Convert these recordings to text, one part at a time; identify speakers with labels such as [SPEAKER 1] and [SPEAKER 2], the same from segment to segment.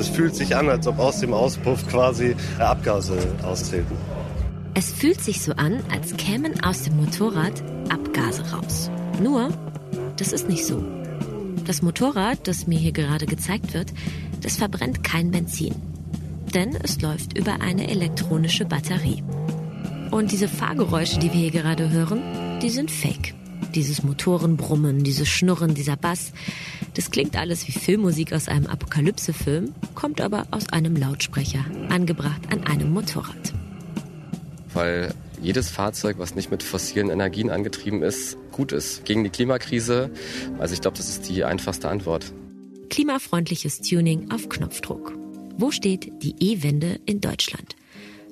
[SPEAKER 1] Es fühlt sich an, als ob aus dem Auspuff quasi Abgase austreten.
[SPEAKER 2] Es fühlt sich so an, als kämen aus dem Motorrad Abgase raus. Nur, das ist nicht so. Das Motorrad, das mir hier gerade gezeigt wird, das verbrennt kein Benzin. Denn es läuft über eine elektronische Batterie. Und diese Fahrgeräusche, die wir hier gerade hören, die sind fake. Dieses Motorenbrummen, dieses Schnurren, dieser Bass, das klingt alles wie Filmmusik aus einem Apokalypsefilm, kommt aber aus einem Lautsprecher, angebracht an einem Motorrad.
[SPEAKER 3] Weil jedes Fahrzeug, was nicht mit fossilen Energien angetrieben ist, gut ist gegen die Klimakrise. Also ich glaube, das ist die einfachste Antwort.
[SPEAKER 2] Klimafreundliches Tuning auf Knopfdruck. Wo steht die E-Wende in Deutschland?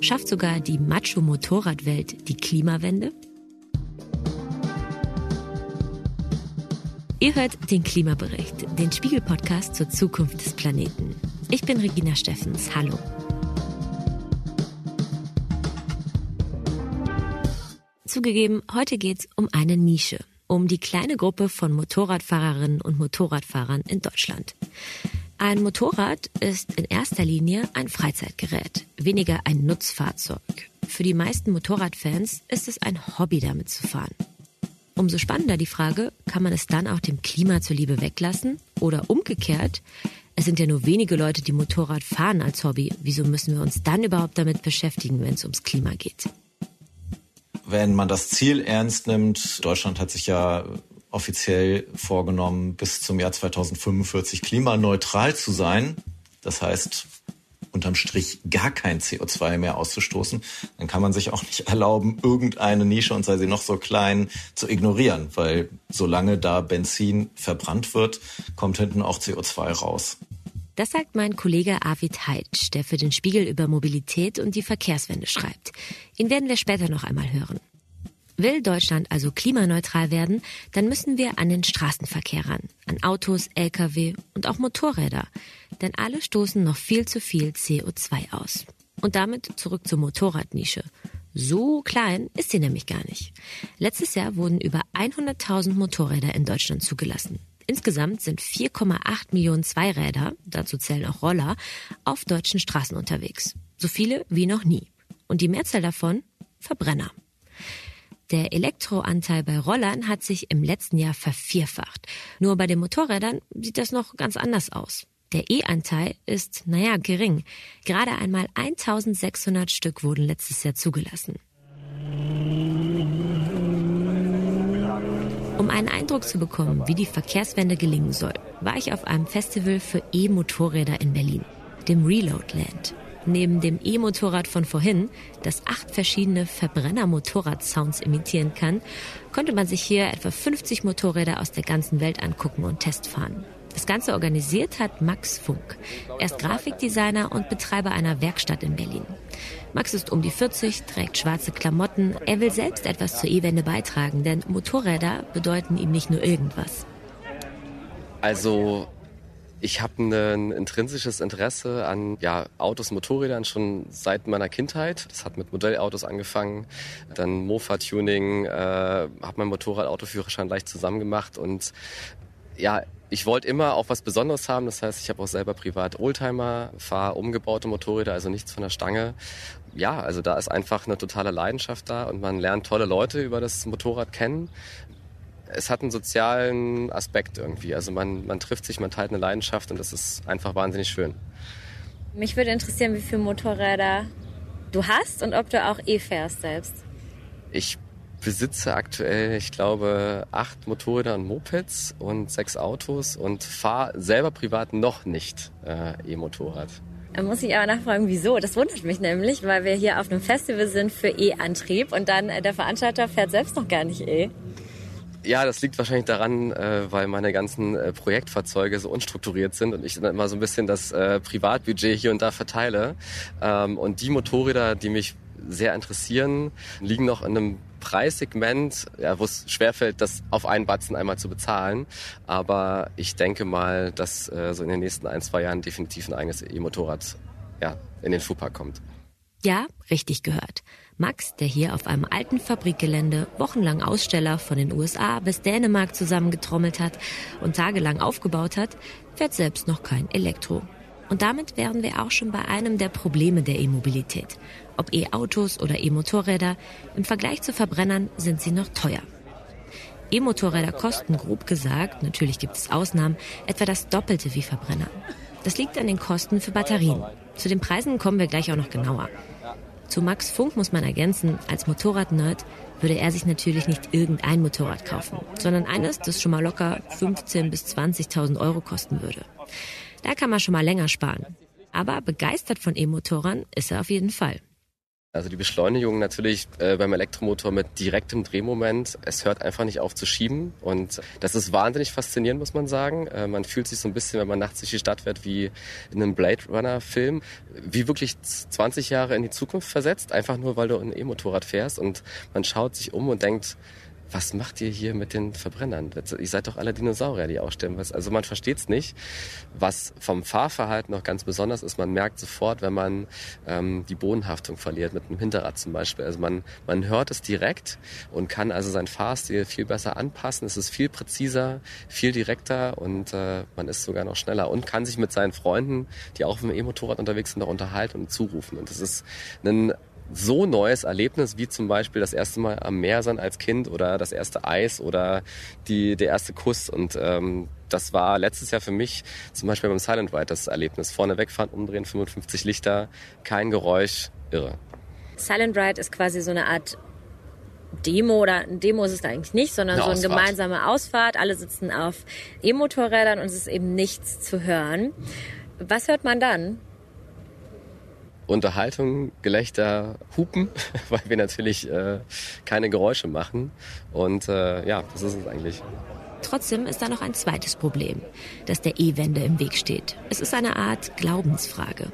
[SPEAKER 2] Schafft sogar die Macho-Motorradwelt die Klimawende? Ihr hört den Klimabericht, den Spiegel-Podcast zur Zukunft des Planeten. Ich bin Regina Steffens. Hallo. Zugegeben, heute geht's um eine Nische, um die kleine Gruppe von Motorradfahrerinnen und Motorradfahrern in Deutschland. Ein Motorrad ist in erster Linie ein Freizeitgerät, weniger ein Nutzfahrzeug. Für die meisten Motorradfans ist es ein Hobby, damit zu fahren. Umso spannender die Frage, kann man es dann auch dem Klima zuliebe weglassen? Oder umgekehrt, es sind ja nur wenige Leute, die Motorrad fahren als Hobby. Wieso müssen wir uns dann überhaupt damit beschäftigen, wenn es ums Klima geht?
[SPEAKER 4] Wenn man das Ziel ernst nimmt, Deutschland hat sich ja offiziell vorgenommen, bis zum Jahr 2045 klimaneutral zu sein. Das heißt, unterm Strich gar kein CO2 mehr auszustoßen, dann kann man sich auch nicht erlauben, irgendeine Nische, und sei sie noch so klein, zu ignorieren, weil solange da Benzin verbrannt wird, kommt hinten auch CO2 raus.
[SPEAKER 2] Das sagt mein Kollege Arvid Heitsch, der für den Spiegel über Mobilität und die Verkehrswende schreibt. Ihn werden wir später noch einmal hören. Will Deutschland also klimaneutral werden, dann müssen wir an den Straßenverkehr ran, an Autos, Lkw und auch Motorräder, denn alle stoßen noch viel zu viel CO2 aus. Und damit zurück zur Motorradnische. So klein ist sie nämlich gar nicht. Letztes Jahr wurden über 100.000 Motorräder in Deutschland zugelassen. Insgesamt sind 4,8 Millionen Zweiräder, dazu zählen auch Roller, auf deutschen Straßen unterwegs. So viele wie noch nie. Und die Mehrzahl davon Verbrenner. Der Elektroanteil bei Rollern hat sich im letzten Jahr vervierfacht. Nur bei den Motorrädern sieht das noch ganz anders aus. Der E-Anteil ist, naja, gering. Gerade einmal 1600 Stück wurden letztes Jahr zugelassen. Um einen Eindruck zu bekommen, wie die Verkehrswende gelingen soll, war ich auf einem Festival für E-Motorräder in Berlin, dem Reloadland neben dem E-Motorrad von vorhin, das acht verschiedene Verbrenner-Motorrad-Sounds imitieren kann, konnte man sich hier etwa 50 Motorräder aus der ganzen Welt angucken und testfahren. Das Ganze organisiert hat Max Funk. Er ist Grafikdesigner und Betreiber einer Werkstatt in Berlin. Max ist um die 40, trägt schwarze Klamotten. Er will selbst etwas zur E-Wende beitragen, denn Motorräder bedeuten ihm nicht nur irgendwas.
[SPEAKER 3] Also ich habe ein intrinsisches Interesse an ja, Autos, Motorrädern schon seit meiner Kindheit. Das hat mit Modellautos angefangen, dann Mofa-Tuning, äh, habe mein Motorrad-Autoführerschein leicht zusammen gemacht und ja, ich wollte immer auch was Besonderes haben. Das heißt, ich habe auch selber privat Oldtimer, fahre umgebaute Motorräder, also nichts von der Stange. Ja, also da ist einfach eine totale Leidenschaft da und man lernt tolle Leute über das Motorrad kennen es hat einen sozialen Aspekt irgendwie. Also man, man trifft sich, man teilt eine Leidenschaft und das ist einfach wahnsinnig schön.
[SPEAKER 5] Mich würde interessieren, wie viele Motorräder du hast und ob du auch E fährst selbst.
[SPEAKER 3] Ich besitze aktuell, ich glaube, acht Motorräder und Mopeds und sechs Autos und fahre selber privat noch nicht äh, E-Motorrad.
[SPEAKER 5] Da muss ich aber nachfragen, wieso? Das wundert mich nämlich, weil wir hier auf einem Festival sind für E-Antrieb und dann äh, der Veranstalter fährt selbst noch gar nicht E.
[SPEAKER 3] Ja, das liegt wahrscheinlich daran, äh, weil meine ganzen äh, Projektfahrzeuge so unstrukturiert sind und ich dann immer so ein bisschen das äh, Privatbudget hier und da verteile. Ähm, und die Motorräder, die mich sehr interessieren, liegen noch in einem Preissegment, ja, wo es schwerfällt, das auf einen Batzen einmal zu bezahlen. Aber ich denke mal, dass äh, so in den nächsten ein, zwei Jahren definitiv ein eigenes E-Motorrad ja, in den Fuhrpark kommt.
[SPEAKER 2] Ja, richtig gehört. Max, der hier auf einem alten Fabrikgelände wochenlang Aussteller von den USA bis Dänemark zusammengetrommelt hat und tagelang aufgebaut hat, fährt selbst noch kein Elektro. Und damit wären wir auch schon bei einem der Probleme der E-Mobilität. Ob E-Autos oder E-Motorräder, im Vergleich zu Verbrennern sind sie noch teuer. E-Motorräder kosten grob gesagt, natürlich gibt es Ausnahmen, etwa das Doppelte wie Verbrenner. Das liegt an den Kosten für Batterien. Zu den Preisen kommen wir gleich auch noch genauer. Zu Max Funk muss man ergänzen, als Motorradnerd würde er sich natürlich nicht irgendein Motorrad kaufen, sondern eines, das schon mal locker 15.000 bis 20.000 Euro kosten würde. Da kann man schon mal länger sparen. Aber begeistert von E-Motorern ist er auf jeden Fall.
[SPEAKER 3] Also die Beschleunigung natürlich äh, beim Elektromotor mit direktem Drehmoment. Es hört einfach nicht auf zu schieben und das ist wahnsinnig faszinierend, muss man sagen. Äh, man fühlt sich so ein bisschen, wenn man nachts durch die Stadt fährt, wie in einem Blade Runner Film, wie wirklich 20 Jahre in die Zukunft versetzt, einfach nur weil du ein E-Motorrad fährst und man schaut sich um und denkt, was macht ihr hier mit den Verbrennern? Ihr seid doch alle Dinosaurier, die aussterben. Also man versteht es nicht. Was vom Fahrverhalten noch ganz besonders ist, man merkt sofort, wenn man ähm, die Bodenhaftung verliert, mit einem Hinterrad zum Beispiel. Also man, man hört es direkt und kann also seinen Fahrstil viel besser anpassen. Es ist viel präziser, viel direkter und äh, man ist sogar noch schneller und kann sich mit seinen Freunden, die auch auf dem E-Motorrad unterwegs sind, noch unterhalten und zurufen. Und das ist ein so neues Erlebnis wie zum Beispiel das erste Mal am Meer sein als Kind oder das erste Eis oder die, der erste Kuss. Und ähm, das war letztes Jahr für mich zum Beispiel beim Silent Ride das Erlebnis. Vorne wegfahren, umdrehen, 55 Lichter, kein Geräusch, irre.
[SPEAKER 5] Silent Ride ist quasi so eine Art Demo oder ein Demo ist es eigentlich nicht, sondern eine so eine Ausfahrt. gemeinsame Ausfahrt. Alle sitzen auf E-Motorrädern und es ist eben nichts zu hören. Was hört man dann?
[SPEAKER 3] Unterhaltung, Gelächter, Hupen, weil wir natürlich äh, keine Geräusche machen. Und äh, ja, das ist es eigentlich.
[SPEAKER 2] Trotzdem ist da noch ein zweites Problem, das der E-Wende im Weg steht. Es ist eine Art Glaubensfrage.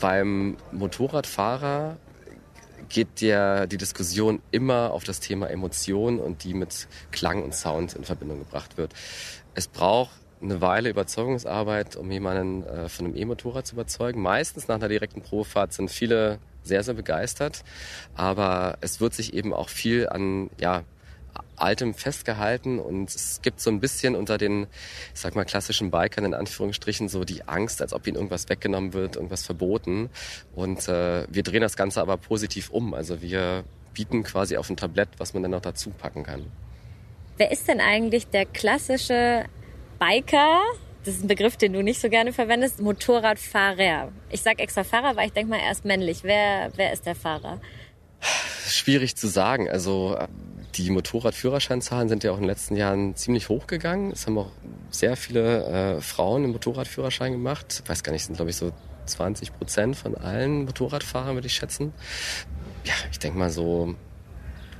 [SPEAKER 3] Beim Motorradfahrer geht ja die Diskussion immer auf das Thema Emotion und die mit Klang und Sound in Verbindung gebracht wird. Es braucht eine Weile Überzeugungsarbeit, um jemanden äh, von einem E-Motorrad zu überzeugen. Meistens nach einer direkten Probefahrt sind viele sehr, sehr begeistert. Aber es wird sich eben auch viel an, ja, Altem festgehalten und es gibt so ein bisschen unter den, ich sag mal, klassischen Bikern in Anführungsstrichen so die Angst, als ob ihnen irgendwas weggenommen wird, irgendwas verboten. Und äh, wir drehen das Ganze aber positiv um. Also wir bieten quasi auf ein Tablett, was man dann noch dazu packen kann.
[SPEAKER 5] Wer ist denn eigentlich der klassische Biker, das ist ein Begriff, den du nicht so gerne verwendest, Motorradfahrer. Ich sag extra Fahrer, weil ich denke mal erst männlich. Wer, wer ist der Fahrer?
[SPEAKER 3] Schwierig zu sagen. Also die Motorradführerscheinzahlen sind ja auch in den letzten Jahren ziemlich hochgegangen. Es haben auch sehr viele äh, Frauen einen Motorradführerschein gemacht. Ich weiß gar nicht, sind glaube ich so 20 Prozent von allen Motorradfahrern, würde ich schätzen. Ja, ich denke mal so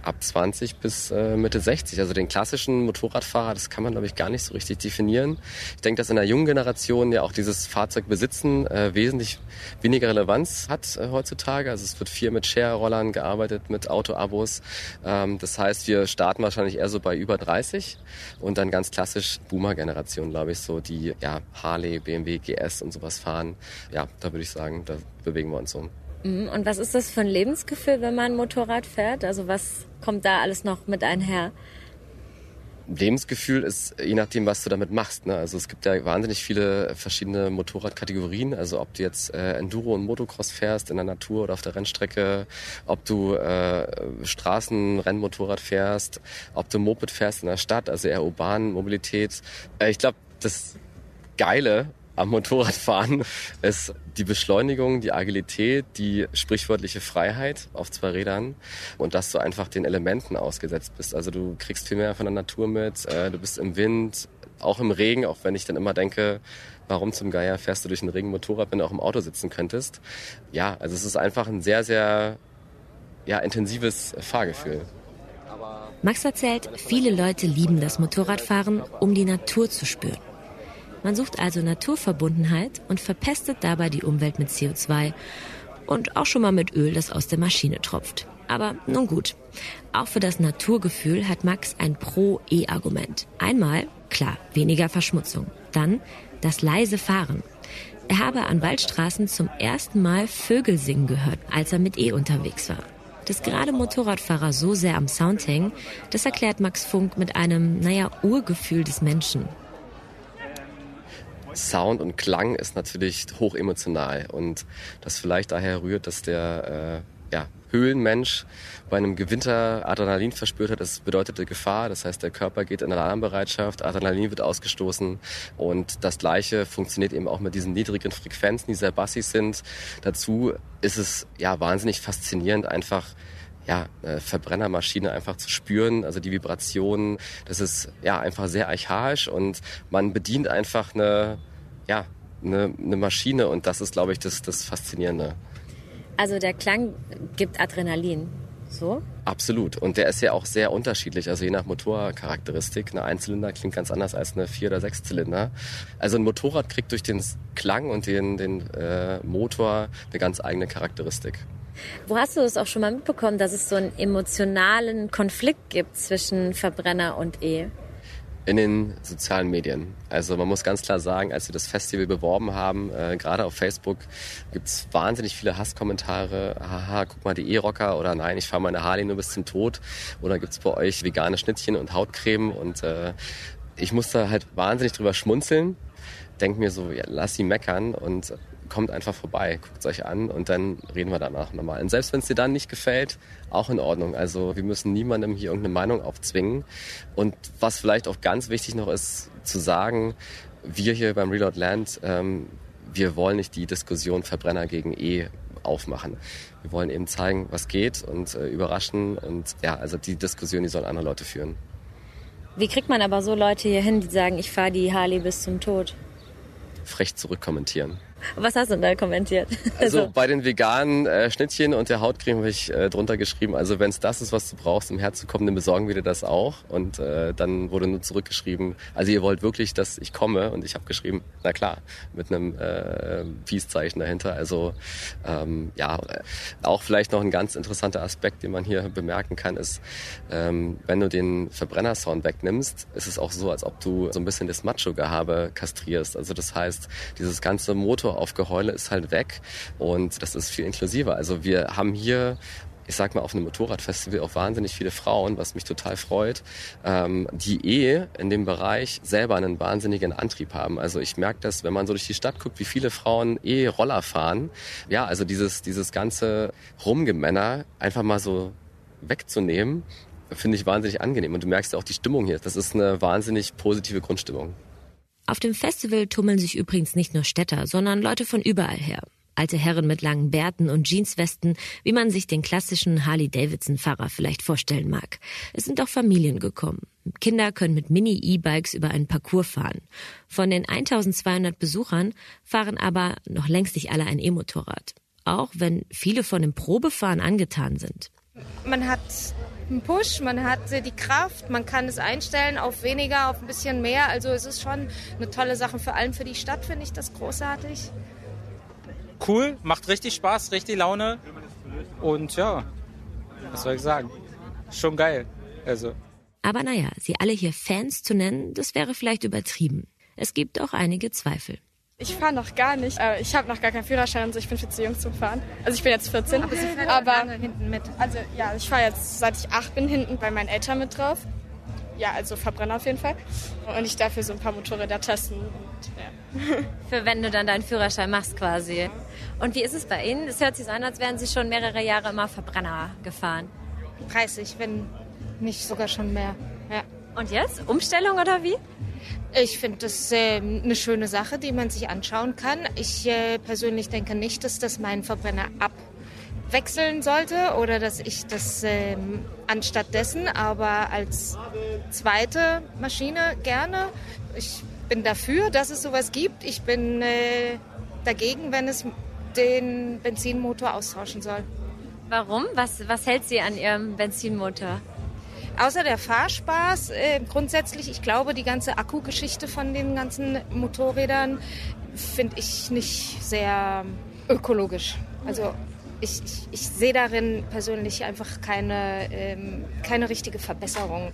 [SPEAKER 3] ab 20 bis äh, Mitte 60. Also den klassischen Motorradfahrer, das kann man, glaube ich, gar nicht so richtig definieren. Ich denke, dass in der jungen Generation ja auch dieses Fahrzeugbesitzen äh, wesentlich weniger Relevanz hat äh, heutzutage. Also es wird viel mit Share-Rollern gearbeitet, mit Autoabos. Ähm, das heißt, wir starten wahrscheinlich eher so bei über 30 und dann ganz klassisch Boomer-Generation, glaube ich, so die ja, Harley, BMW, GS und sowas fahren. Ja, da würde ich sagen, da bewegen wir uns so.
[SPEAKER 5] Mhm. Und was ist das für ein Lebensgefühl, wenn man Motorrad fährt? Also was kommt da alles noch mit einher?
[SPEAKER 3] Lebensgefühl ist je nachdem, was du damit machst. Ne? Also es gibt ja wahnsinnig viele verschiedene Motorradkategorien. Also ob du jetzt äh, Enduro und Motocross fährst in der Natur oder auf der Rennstrecke, ob du äh, Straßenrennmotorrad fährst, ob du Moped fährst in der Stadt, also eher urban Mobilität. Äh, ich glaube, das Geile am Motorradfahren ist die Beschleunigung, die Agilität, die sprichwörtliche Freiheit auf zwei Rädern und dass du einfach den Elementen ausgesetzt bist. Also du kriegst viel mehr von der Natur mit, äh, du bist im Wind, auch im Regen, auch wenn ich dann immer denke, warum zum Geier fährst du durch ein Regenmotorrad, wenn du auch im Auto sitzen könntest. Ja, also es ist einfach ein sehr, sehr ja, intensives Fahrgefühl.
[SPEAKER 2] Max erzählt, viele Leute lieben das Motorradfahren, um die Natur zu spüren. Man sucht also Naturverbundenheit und verpestet dabei die Umwelt mit CO2 und auch schon mal mit Öl, das aus der Maschine tropft. Aber nun gut. Auch für das Naturgefühl hat Max ein Pro-E-Argument. Einmal, klar, weniger Verschmutzung. Dann das leise Fahren. Er habe an Waldstraßen zum ersten Mal Vögel singen gehört, als er mit E unterwegs war. Dass gerade Motorradfahrer so sehr am Sound hängen, das erklärt Max Funk mit einem, naja, Urgefühl des Menschen.
[SPEAKER 3] Sound und Klang ist natürlich hoch emotional und das vielleicht daher rührt, dass der äh, ja, Höhlenmensch bei einem Gewitter Adrenalin verspürt hat, das bedeutete Gefahr. Das heißt, der Körper geht in Alarmbereitschaft, Adrenalin wird ausgestoßen und das Gleiche funktioniert eben auch mit diesen niedrigen Frequenzen, die sehr bassig sind. Dazu ist es ja wahnsinnig faszinierend, einfach ja, eine Verbrennermaschine einfach zu spüren, also die Vibrationen, das ist ja einfach sehr archaisch und man bedient einfach eine, ja, eine, eine Maschine und das ist, glaube ich, das, das Faszinierende.
[SPEAKER 5] Also der Klang gibt Adrenalin. So?
[SPEAKER 3] Absolut. Und der ist ja auch sehr unterschiedlich, also je nach Motorcharakteristik. Eine Einzylinder klingt ganz anders als eine Vier- oder Sechszylinder. Also ein Motorrad kriegt durch den Klang und den, den äh, Motor eine ganz eigene Charakteristik.
[SPEAKER 5] Wo hast du es auch schon mal mitbekommen, dass es so einen emotionalen Konflikt gibt zwischen Verbrenner und E?
[SPEAKER 3] in den sozialen Medien. Also man muss ganz klar sagen, als wir das Festival beworben haben, äh, gerade auf Facebook, gibt's wahnsinnig viele Hasskommentare. Haha, guck mal die E-Rocker oder nein, ich fahre meine Harley nur bis zum Tod. Oder gibt's bei euch vegane Schnittchen und Hautcreme? Und äh, ich musste halt wahnsinnig drüber schmunzeln. Denk mir so, ja, lass sie meckern und kommt einfach vorbei, guckt es euch an und dann reden wir danach nochmal. Und selbst wenn es dir dann nicht gefällt, auch in Ordnung. Also wir müssen niemandem hier irgendeine Meinung aufzwingen. Und was vielleicht auch ganz wichtig noch ist zu sagen, wir hier beim Reload Land, ähm, wir wollen nicht die Diskussion Verbrenner gegen E aufmachen. Wir wollen eben zeigen, was geht und äh, überraschen und ja, also die Diskussion, die sollen andere Leute führen.
[SPEAKER 5] Wie kriegt man aber so Leute hier hin, die sagen, ich fahre die Harley bis zum Tod?
[SPEAKER 3] Frech zurückkommentieren.
[SPEAKER 5] Was hast du denn da kommentiert?
[SPEAKER 3] Also, also bei den veganen äh, Schnittchen und der Hautcreme habe ich äh, drunter geschrieben, also wenn es das ist, was du brauchst, um herzukommen, dann besorgen wir dir das auch. Und äh, dann wurde nur zurückgeschrieben, also ihr wollt wirklich, dass ich komme? Und ich habe geschrieben, na klar, mit einem äh, Peace-Zeichen dahinter. Also ähm, ja, auch vielleicht noch ein ganz interessanter Aspekt, den man hier bemerken kann, ist, ähm, wenn du den Verbrennersound wegnimmst, ist es auch so, als ob du so ein bisschen das Macho-Gehabe kastrierst. Also das heißt, dieses ganze Motor auf Geheule ist halt weg und das ist viel inklusiver. Also wir haben hier ich sag mal, auf einem Motorradfestival auch wahnsinnig viele Frauen, was mich total freut, ähm, die eh in dem Bereich selber einen wahnsinnigen Antrieb haben. Also ich merke das, wenn man so durch die Stadt guckt, wie viele Frauen eh Roller fahren. Ja, also dieses, dieses ganze Rumgemänner einfach mal so wegzunehmen, finde ich wahnsinnig angenehm. Und du merkst ja auch die Stimmung hier. Das ist eine wahnsinnig positive Grundstimmung.
[SPEAKER 2] Auf dem Festival tummeln sich übrigens nicht nur Städter, sondern Leute von überall her. Alte Herren mit langen Bärten und Jeanswesten, wie man sich den klassischen Harley-Davidson-Fahrer vielleicht vorstellen mag. Es sind auch Familien gekommen. Kinder können mit Mini-E-Bikes über einen Parcours fahren. Von den 1200 Besuchern fahren aber noch längst nicht alle ein E-Motorrad. Auch wenn viele von dem Probefahren angetan sind.
[SPEAKER 6] Man hat einen Push, man hat die Kraft, man kann es einstellen auf weniger, auf ein bisschen mehr. Also es ist schon eine tolle Sache. Vor allem für die Stadt finde ich das großartig.
[SPEAKER 7] Cool, macht richtig Spaß, richtig Laune. Und ja, was soll ich sagen? Schon geil. Also.
[SPEAKER 2] Aber naja, sie alle hier Fans zu nennen, das wäre vielleicht übertrieben. Es gibt auch einige Zweifel.
[SPEAKER 8] Ich fahre noch gar nicht. Äh, ich habe noch gar keinen Führerschein und so. Ich bin viel zu jung zum Fahren. Also ich bin jetzt 14.
[SPEAKER 6] Aber Sie fahren aber lange hinten mit.
[SPEAKER 8] Also ja, ich fahre jetzt seit ich acht bin hinten bei meinen Eltern mit drauf. Ja, also Verbrenner auf jeden Fall. Und ich darf hier so ein paar Motorräder testen. Und,
[SPEAKER 5] ja. Für wenn du dann deinen Führerschein machst quasi. Und wie ist es bei Ihnen? Es hört sich so an, als wären Sie schon mehrere Jahre immer Verbrenner gefahren.
[SPEAKER 6] 30, wenn nicht sogar schon mehr. Ja.
[SPEAKER 5] Und jetzt? Umstellung oder wie?
[SPEAKER 6] Ich finde das äh, eine schöne Sache, die man sich anschauen kann. Ich äh, persönlich denke nicht, dass das meinen Verbrenner abwechseln sollte oder dass ich das äh, anstatt dessen, aber als zweite Maschine gerne. Ich bin dafür, dass es sowas gibt. Ich bin äh, dagegen, wenn es den Benzinmotor austauschen soll.
[SPEAKER 5] Warum? Was, was hält Sie an Ihrem Benzinmotor?
[SPEAKER 6] Außer der Fahrspaß, äh, grundsätzlich, ich glaube, die ganze Akkugeschichte von den ganzen Motorrädern finde ich nicht sehr ökologisch. Also ich, ich, ich sehe darin persönlich einfach keine, ähm, keine richtige Verbesserung.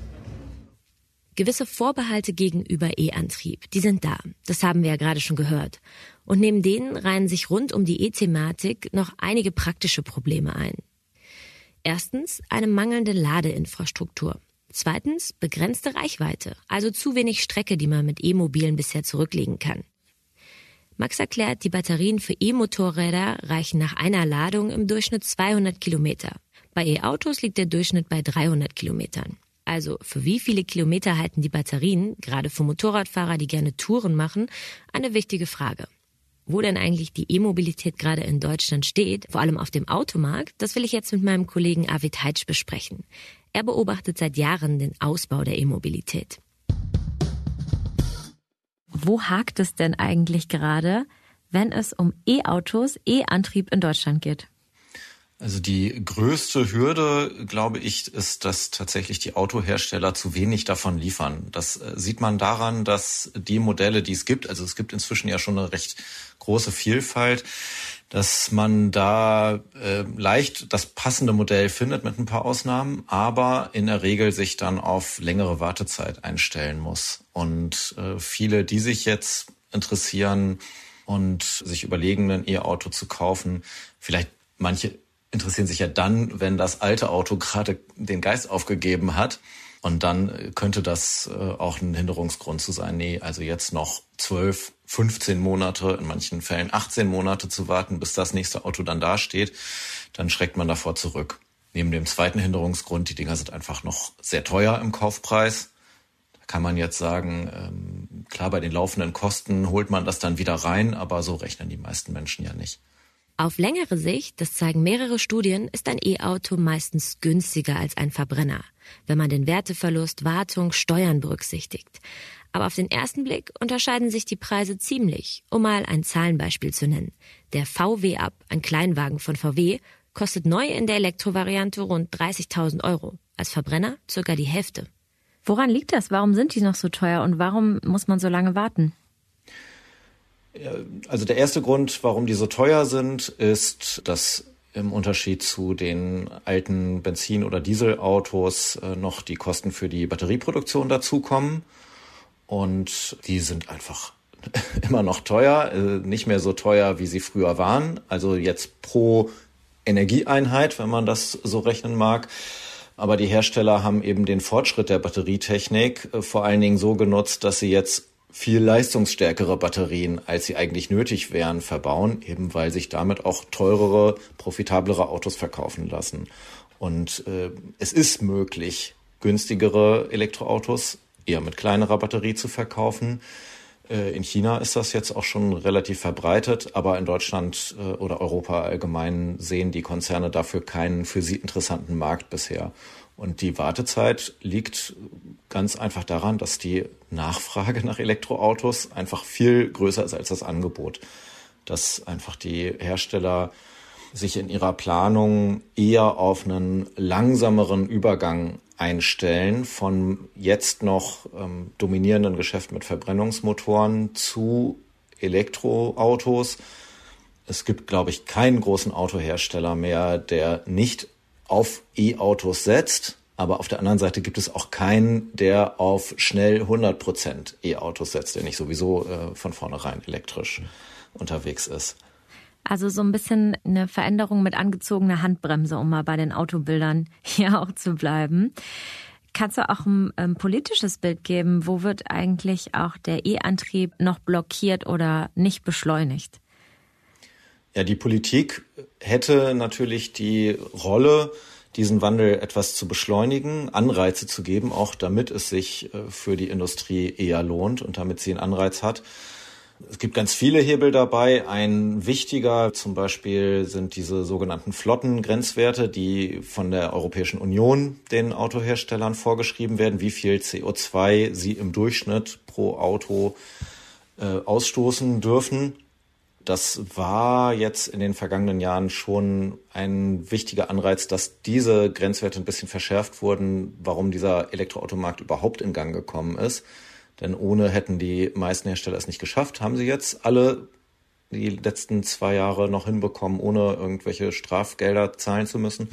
[SPEAKER 2] Gewisse Vorbehalte gegenüber E-Antrieb, die sind da. Das haben wir ja gerade schon gehört. Und neben denen reihen sich rund um die E-Thematik noch einige praktische Probleme ein. Erstens eine mangelnde Ladeinfrastruktur. Zweitens begrenzte Reichweite, also zu wenig Strecke, die man mit E-Mobilen bisher zurücklegen kann. Max erklärt, die Batterien für E-Motorräder reichen nach einer Ladung im Durchschnitt 200 Kilometer. Bei E-Autos liegt der Durchschnitt bei 300 Kilometern. Also für wie viele Kilometer halten die Batterien, gerade für Motorradfahrer, die gerne Touren machen, eine wichtige Frage. Wo denn eigentlich die E-Mobilität gerade in Deutschland steht, vor allem auf dem Automarkt, das will ich jetzt mit meinem Kollegen Arvid Heitsch besprechen. Er beobachtet seit Jahren den Ausbau der E-Mobilität. Wo hakt es denn eigentlich gerade, wenn es um E-Autos, E-Antrieb in Deutschland geht?
[SPEAKER 4] Also die größte Hürde, glaube ich, ist, dass tatsächlich die Autohersteller zu wenig davon liefern. Das äh, sieht man daran, dass die Modelle, die es gibt, also es gibt inzwischen ja schon eine recht große Vielfalt, dass man da äh, leicht das passende Modell findet mit ein paar Ausnahmen, aber in der Regel sich dann auf längere Wartezeit einstellen muss. Und äh, viele, die sich jetzt interessieren und sich überlegen, ein E-Auto zu kaufen, vielleicht manche interessieren sich ja dann, wenn das alte Auto gerade den Geist aufgegeben hat. Und dann könnte das äh, auch ein Hinderungsgrund zu sein. Nee, also jetzt noch zwölf, 15 Monate, in manchen Fällen 18 Monate zu warten, bis das nächste Auto dann dasteht, dann schreckt man davor zurück. Neben dem zweiten Hinderungsgrund, die Dinger sind einfach noch sehr teuer im Kaufpreis. Da kann man jetzt sagen, ähm, klar, bei den laufenden Kosten holt man das dann wieder rein, aber so rechnen die meisten Menschen ja nicht.
[SPEAKER 2] Auf längere Sicht, das zeigen mehrere Studien, ist ein E-Auto meistens günstiger als ein Verbrenner, wenn man den Werteverlust, Wartung, Steuern berücksichtigt. Aber auf den ersten Blick unterscheiden sich die Preise ziemlich. Um mal ein Zahlenbeispiel zu nennen. Der VW Up, ein Kleinwagen von VW, kostet neu in der Elektrovariante rund 30.000 Euro. Als Verbrenner circa die Hälfte. Woran liegt das? Warum sind die noch so teuer und warum muss man so lange warten?
[SPEAKER 4] Also der erste Grund, warum die so teuer sind, ist, dass im Unterschied zu den alten Benzin- oder Dieselautos äh, noch die Kosten für die Batterieproduktion dazukommen. Und die sind einfach immer noch teuer, äh, nicht mehr so teuer, wie sie früher waren. Also jetzt pro Energieeinheit, wenn man das so rechnen mag. Aber die Hersteller haben eben den Fortschritt der Batterietechnik äh, vor allen Dingen so genutzt, dass sie jetzt viel leistungsstärkere Batterien, als sie eigentlich nötig wären, verbauen, eben weil sich damit auch teurere, profitablere Autos verkaufen lassen. Und äh, es ist möglich, günstigere Elektroautos eher mit kleinerer Batterie zu verkaufen. Äh, in China ist das jetzt auch schon relativ verbreitet, aber in Deutschland äh, oder Europa allgemein sehen die Konzerne dafür keinen für sie interessanten Markt bisher. Und die Wartezeit liegt ganz einfach daran, dass die Nachfrage nach Elektroautos einfach viel größer ist als das Angebot. Dass einfach die Hersteller sich in ihrer Planung eher auf einen langsameren Übergang einstellen von jetzt noch ähm, dominierenden Geschäft mit Verbrennungsmotoren zu Elektroautos. Es gibt, glaube ich, keinen großen Autohersteller mehr, der nicht auf E-Autos setzt. Aber auf der anderen Seite gibt es auch keinen, der auf schnell 100 Prozent E-Autos setzt, der nicht sowieso äh, von vornherein elektrisch unterwegs ist.
[SPEAKER 2] Also so ein bisschen eine Veränderung mit angezogener Handbremse, um mal bei den Autobildern hier auch zu bleiben. Kannst du auch ein ähm, politisches Bild geben? Wo wird eigentlich auch der E-Antrieb noch blockiert oder nicht beschleunigt?
[SPEAKER 4] Ja, die Politik hätte natürlich die Rolle, diesen Wandel etwas zu beschleunigen, Anreize zu geben, auch damit es sich äh, für die Industrie eher lohnt und damit sie einen Anreiz hat. Es gibt ganz viele Hebel dabei. Ein wichtiger zum Beispiel sind diese sogenannten Flottengrenzwerte, die von der Europäischen Union den Autoherstellern vorgeschrieben werden, wie viel CO2 sie im Durchschnitt pro Auto äh, ausstoßen dürfen. Das war jetzt in den vergangenen Jahren schon ein wichtiger Anreiz, dass diese Grenzwerte ein bisschen verschärft wurden, warum dieser Elektroautomarkt überhaupt in Gang gekommen ist. Denn ohne hätten die meisten Hersteller es nicht geschafft. Haben sie jetzt alle die letzten zwei Jahre noch hinbekommen, ohne irgendwelche Strafgelder zahlen zu müssen.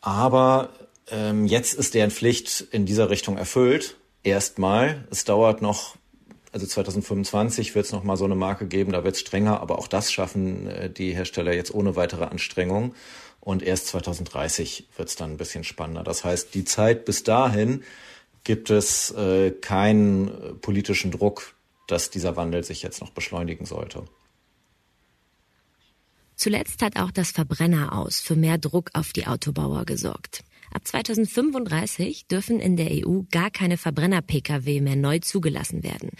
[SPEAKER 4] Aber ähm, jetzt ist deren Pflicht in dieser Richtung erfüllt. Erstmal. Es dauert noch also 2025 wird es nochmal so eine Marke geben, da wird es strenger, aber auch das schaffen äh, die Hersteller jetzt ohne weitere Anstrengung. Und erst 2030 wird es dann ein bisschen spannender. Das heißt, die Zeit bis dahin gibt es äh, keinen äh, politischen Druck, dass dieser Wandel sich jetzt noch beschleunigen sollte.
[SPEAKER 2] Zuletzt hat auch das Verbrenner aus für mehr Druck auf die Autobauer gesorgt. Ab 2035 dürfen in der EU gar keine Verbrenner-Pkw mehr neu zugelassen werden.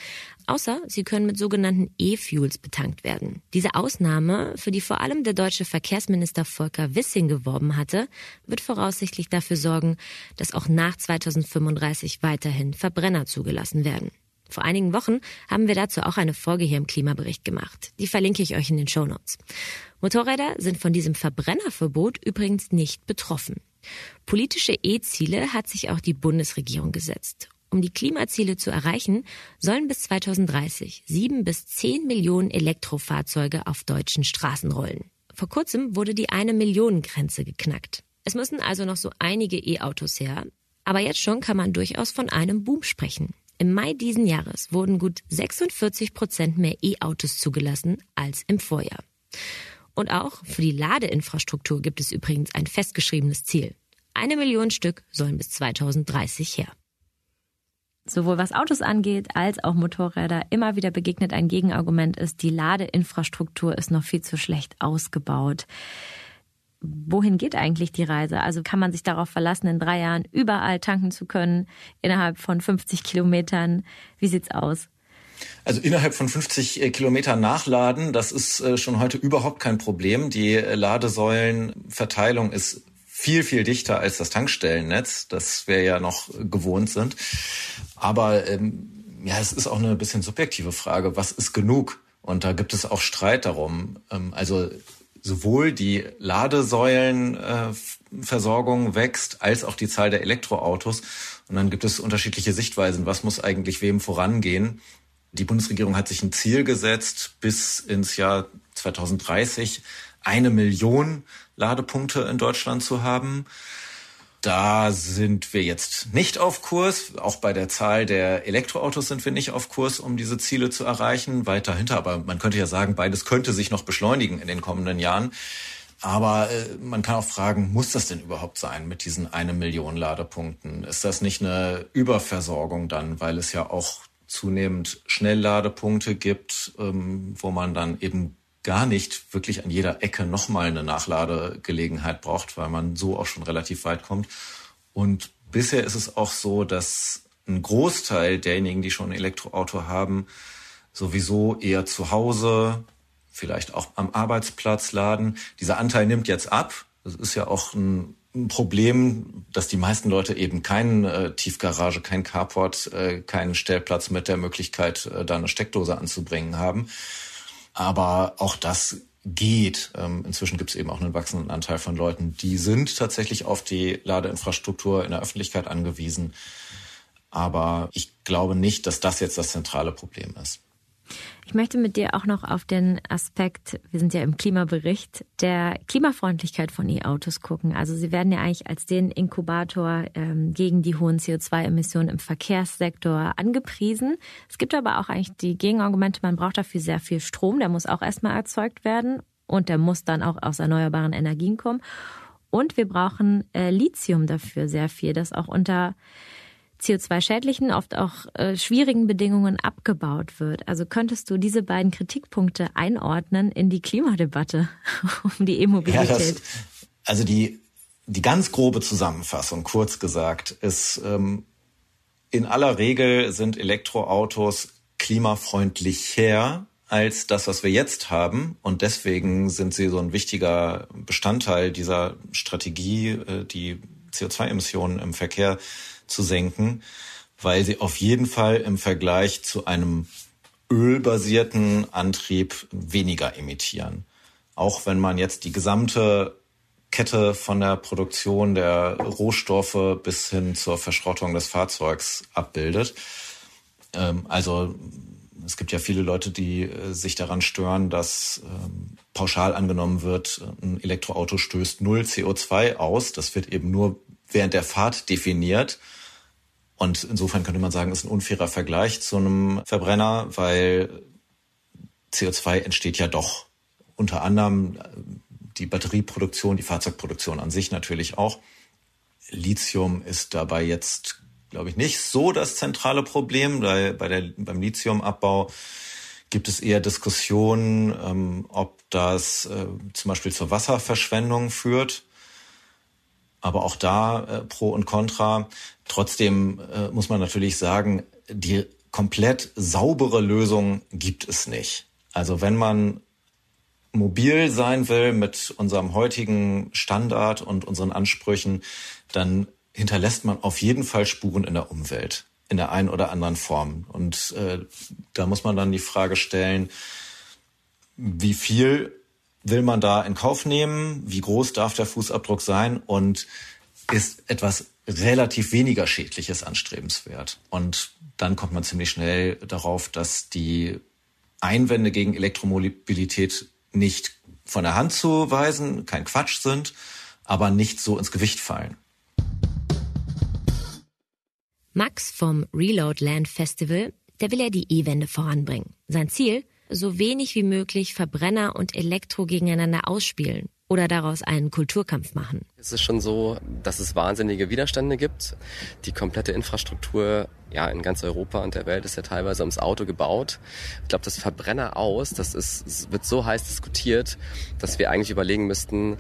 [SPEAKER 2] Außer sie können mit sogenannten E-Fuels betankt werden. Diese Ausnahme, für die vor allem der deutsche Verkehrsminister Volker Wissing geworben hatte, wird voraussichtlich dafür sorgen, dass auch nach 2035 weiterhin Verbrenner zugelassen werden. Vor einigen Wochen haben wir dazu auch eine Folge hier im Klimabericht gemacht. Die verlinke ich euch in den Show Notes. Motorräder sind von diesem Verbrennerverbot übrigens nicht betroffen. Politische E-Ziele hat sich auch die Bundesregierung gesetzt. Um die Klimaziele zu erreichen, sollen bis 2030 sieben bis zehn Millionen Elektrofahrzeuge auf deutschen Straßen rollen. Vor kurzem wurde die eine Million Grenze geknackt. Es müssen also noch so einige E-Autos her, aber jetzt schon kann man durchaus von einem Boom sprechen. Im Mai diesen Jahres wurden gut 46 Prozent mehr E-Autos zugelassen als im Vorjahr. Und auch für die Ladeinfrastruktur gibt es übrigens ein festgeschriebenes Ziel. Eine Million Stück sollen bis 2030 her. Sowohl was Autos angeht als auch Motorräder immer wieder begegnet ein Gegenargument ist, die Ladeinfrastruktur ist noch viel zu schlecht ausgebaut. Wohin geht eigentlich die Reise? Also kann man sich darauf verlassen, in drei Jahren überall tanken zu können, innerhalb von 50 Kilometern? Wie sieht's aus?
[SPEAKER 4] Also innerhalb von 50 äh, Kilometern nachladen, das ist äh, schon heute überhaupt kein Problem. Die äh, Ladesäulenverteilung ist viel, viel dichter als das Tankstellennetz, das wir ja noch gewohnt sind. Aber ähm, ja, es ist auch eine bisschen subjektive Frage. Was ist genug? Und da gibt es auch Streit darum. Ähm, also sowohl die Ladesäulenversorgung äh, wächst, als auch die Zahl der Elektroautos. Und dann gibt es unterschiedliche Sichtweisen. Was muss eigentlich wem vorangehen? Die Bundesregierung hat sich ein Ziel gesetzt, bis ins Jahr 2030 eine Million Ladepunkte in Deutschland zu haben. Da sind wir jetzt nicht auf Kurs. Auch bei der Zahl der Elektroautos sind wir nicht auf Kurs, um diese Ziele zu erreichen. Weit dahinter. Aber man könnte ja sagen, beides könnte sich noch beschleunigen in den kommenden Jahren. Aber äh, man kann auch fragen, muss das denn überhaupt sein mit diesen eine Million Ladepunkten? Ist das nicht eine Überversorgung dann, weil es ja auch zunehmend Schnellladepunkte gibt, ähm, wo man dann eben gar nicht wirklich an jeder Ecke nochmal eine Nachladegelegenheit braucht, weil man so auch schon relativ weit kommt. Und bisher ist es auch so, dass ein Großteil derjenigen, die schon ein Elektroauto haben, sowieso eher zu Hause, vielleicht auch am Arbeitsplatz laden. Dieser Anteil nimmt jetzt ab. Das ist ja auch ein ein Problem, dass die meisten Leute eben keine äh, Tiefgarage, kein Carport, äh, keinen Stellplatz mit der Möglichkeit, äh, da eine Steckdose anzubringen haben. Aber auch das geht. Ähm, inzwischen gibt es eben auch einen wachsenden Anteil von Leuten, die sind tatsächlich auf die Ladeinfrastruktur in der Öffentlichkeit angewiesen. Aber ich glaube nicht, dass das jetzt das zentrale Problem ist.
[SPEAKER 2] Ich möchte mit dir auch noch auf den Aspekt, wir sind ja im Klimabericht, der Klimafreundlichkeit von E-Autos gucken. Also sie werden ja eigentlich als den Inkubator ähm, gegen die hohen CO2-Emissionen im Verkehrssektor angepriesen. Es gibt aber auch eigentlich die Gegenargumente, man braucht dafür sehr viel Strom, der muss auch erstmal erzeugt werden und der muss dann auch aus erneuerbaren Energien kommen. Und wir brauchen äh, Lithium dafür sehr viel, das auch unter CO2-schädlichen, oft auch äh, schwierigen Bedingungen abgebaut wird. Also könntest du diese beiden Kritikpunkte einordnen in die Klimadebatte um die E-Mobilität? Ja,
[SPEAKER 4] also die, die ganz grobe Zusammenfassung, kurz gesagt, ist, ähm, in aller Regel sind Elektroautos klimafreundlicher als das, was wir jetzt haben. Und deswegen sind sie so ein wichtiger Bestandteil dieser Strategie, äh, die CO2-Emissionen im Verkehr zu senken, weil sie auf jeden Fall im Vergleich zu einem ölbasierten Antrieb weniger emittieren. Auch wenn man jetzt die gesamte Kette von der Produktion der Rohstoffe bis hin zur Verschrottung des Fahrzeugs abbildet. Ähm, also es gibt ja viele Leute, die äh, sich daran stören, dass ähm, pauschal angenommen wird, ein Elektroauto stößt null CO2 aus. Das wird eben nur während der Fahrt definiert. Und insofern könnte man sagen, ist ein unfairer Vergleich zu einem Verbrenner, weil CO2 entsteht ja doch unter anderem die Batterieproduktion, die Fahrzeugproduktion an sich natürlich auch. Lithium ist dabei jetzt glaube ich, nicht so das zentrale Problem. Bei der, beim Lithiumabbau gibt es eher Diskussionen, ähm, ob das äh, zum Beispiel zur Wasserverschwendung führt. Aber auch da äh, Pro und Contra. Trotzdem äh, muss man natürlich sagen, die komplett saubere Lösung gibt es nicht. Also wenn man mobil sein will mit unserem heutigen Standard und unseren Ansprüchen, dann hinterlässt man auf jeden Fall Spuren in der Umwelt in der einen oder anderen Form. Und äh, da muss man dann die Frage stellen, wie viel will man da in Kauf nehmen? Wie groß darf der Fußabdruck sein? Und ist etwas relativ weniger Schädliches anstrebenswert? Und dann kommt man ziemlich schnell darauf, dass die Einwände gegen Elektromobilität nicht von der Hand zu weisen, kein Quatsch sind, aber nicht so ins Gewicht fallen.
[SPEAKER 2] Max vom Reload Land Festival, der will ja die E-Wende voranbringen. Sein Ziel? So wenig wie möglich Verbrenner und Elektro gegeneinander ausspielen oder daraus einen Kulturkampf machen.
[SPEAKER 3] Es ist schon so, dass es wahnsinnige Widerstände gibt. Die komplette Infrastruktur ja, in ganz Europa und der Welt ist ja teilweise ums Auto gebaut. Ich glaube, das Verbrenner aus, das ist, wird so heiß diskutiert, dass wir eigentlich überlegen müssten,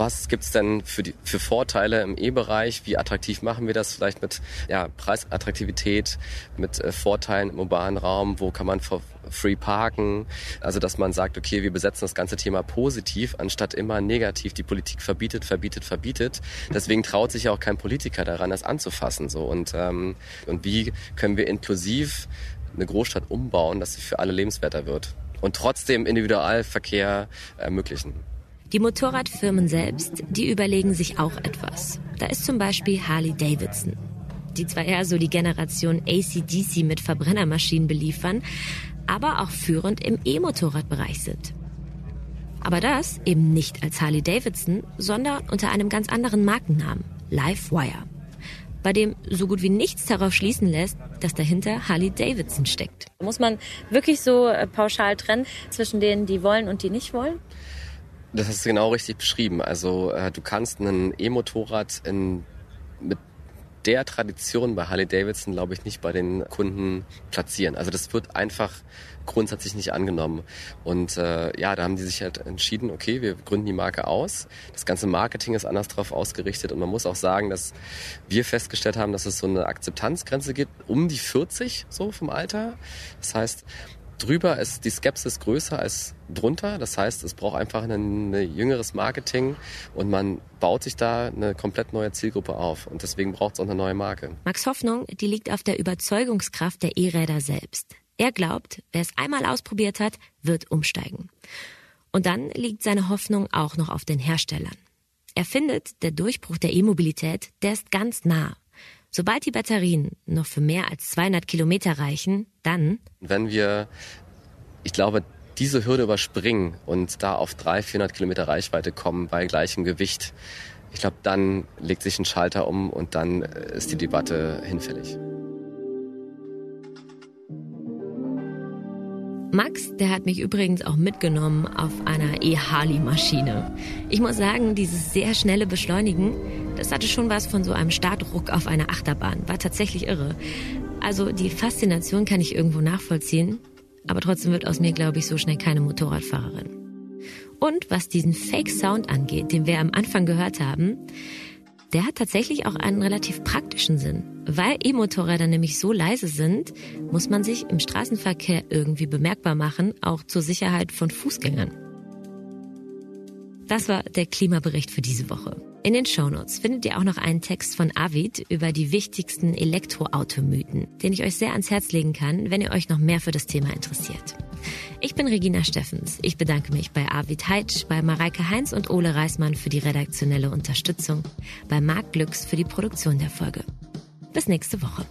[SPEAKER 3] was gibt's denn für, die, für Vorteile im E-Bereich? Wie attraktiv machen wir das vielleicht mit ja, Preisattraktivität, mit äh, Vorteilen im urbanen Raum? Wo kann man for free parken? Also, dass man sagt, okay, wir besetzen das ganze Thema positiv, anstatt immer negativ. Die Politik verbietet, verbietet, verbietet. Deswegen traut sich ja auch kein Politiker daran, das anzufassen. So. Und, ähm, und wie können wir inklusiv eine Großstadt umbauen, dass sie für alle lebenswerter wird? Und trotzdem Individualverkehr ermöglichen.
[SPEAKER 2] Die Motorradfirmen selbst, die überlegen sich auch etwas. Da ist zum Beispiel Harley Davidson, die zwar eher so die Generation ACDC mit Verbrennermaschinen beliefern, aber auch führend im E-Motorradbereich sind. Aber das eben nicht als Harley Davidson, sondern unter einem ganz anderen Markennamen, Livewire, bei dem so gut wie nichts darauf schließen lässt, dass dahinter Harley Davidson steckt.
[SPEAKER 5] Muss man wirklich so äh, pauschal trennen zwischen denen, die wollen und die nicht wollen?
[SPEAKER 3] Das hast du genau richtig beschrieben. Also äh, du kannst ein E-Motorrad mit der Tradition bei Harley Davidson, glaube ich, nicht bei den Kunden platzieren. Also das wird einfach grundsätzlich nicht angenommen. Und äh, ja, da haben die sich halt entschieden, okay, wir gründen die Marke aus. Das ganze Marketing ist anders darauf ausgerichtet und man muss auch sagen, dass wir festgestellt haben, dass es so eine Akzeptanzgrenze gibt, um die 40 so vom Alter. Das heißt, drüber ist die Skepsis größer als drunter. Das heißt, es braucht einfach ein, jüngeres Marketing und man baut sich da eine komplett neue Zielgruppe auf. Und deswegen braucht es auch eine neue Marke.
[SPEAKER 2] Max Hoffnung, die liegt auf der Überzeugungskraft der E-Räder selbst. Er glaubt, wer es einmal ausprobiert hat, wird umsteigen. Und dann liegt seine Hoffnung auch noch auf den Herstellern. Er findet, der Durchbruch der E-Mobilität, der ist ganz nah. Sobald die Batterien noch für mehr als 200 Kilometer reichen, dann...
[SPEAKER 3] Wenn wir, ich glaube, diese Hürde überspringen und da auf 300, 400 Kilometer Reichweite kommen bei gleichem Gewicht, ich glaube, dann legt sich ein Schalter um und dann ist die Debatte hinfällig.
[SPEAKER 2] Max, der hat mich übrigens auch mitgenommen auf einer E-Harley-Maschine. Ich muss sagen, dieses sehr schnelle Beschleunigen, das hatte schon was von so einem Startruck auf einer Achterbahn. War tatsächlich irre. Also die Faszination kann ich irgendwo nachvollziehen, aber trotzdem wird aus mir, glaube ich, so schnell keine Motorradfahrerin. Und was diesen Fake-Sound angeht, den wir am Anfang gehört haben, der hat tatsächlich auch einen relativ praktischen Sinn. Weil E-Motorräder nämlich so leise sind, muss man sich im Straßenverkehr irgendwie bemerkbar machen, auch zur Sicherheit von Fußgängern. Das war der Klimabericht für diese Woche. In den Shownotes findet ihr auch noch einen Text von Avid über die wichtigsten Elektroautomythen, den ich euch sehr ans Herz legen kann, wenn ihr euch noch mehr für das Thema interessiert. Ich bin Regina Steffens. Ich bedanke mich bei Arvid Heitsch, bei Mareike Heinz und Ole Reismann für die redaktionelle Unterstützung, bei Marc Glücks für die Produktion der Folge. Bis nächste Woche.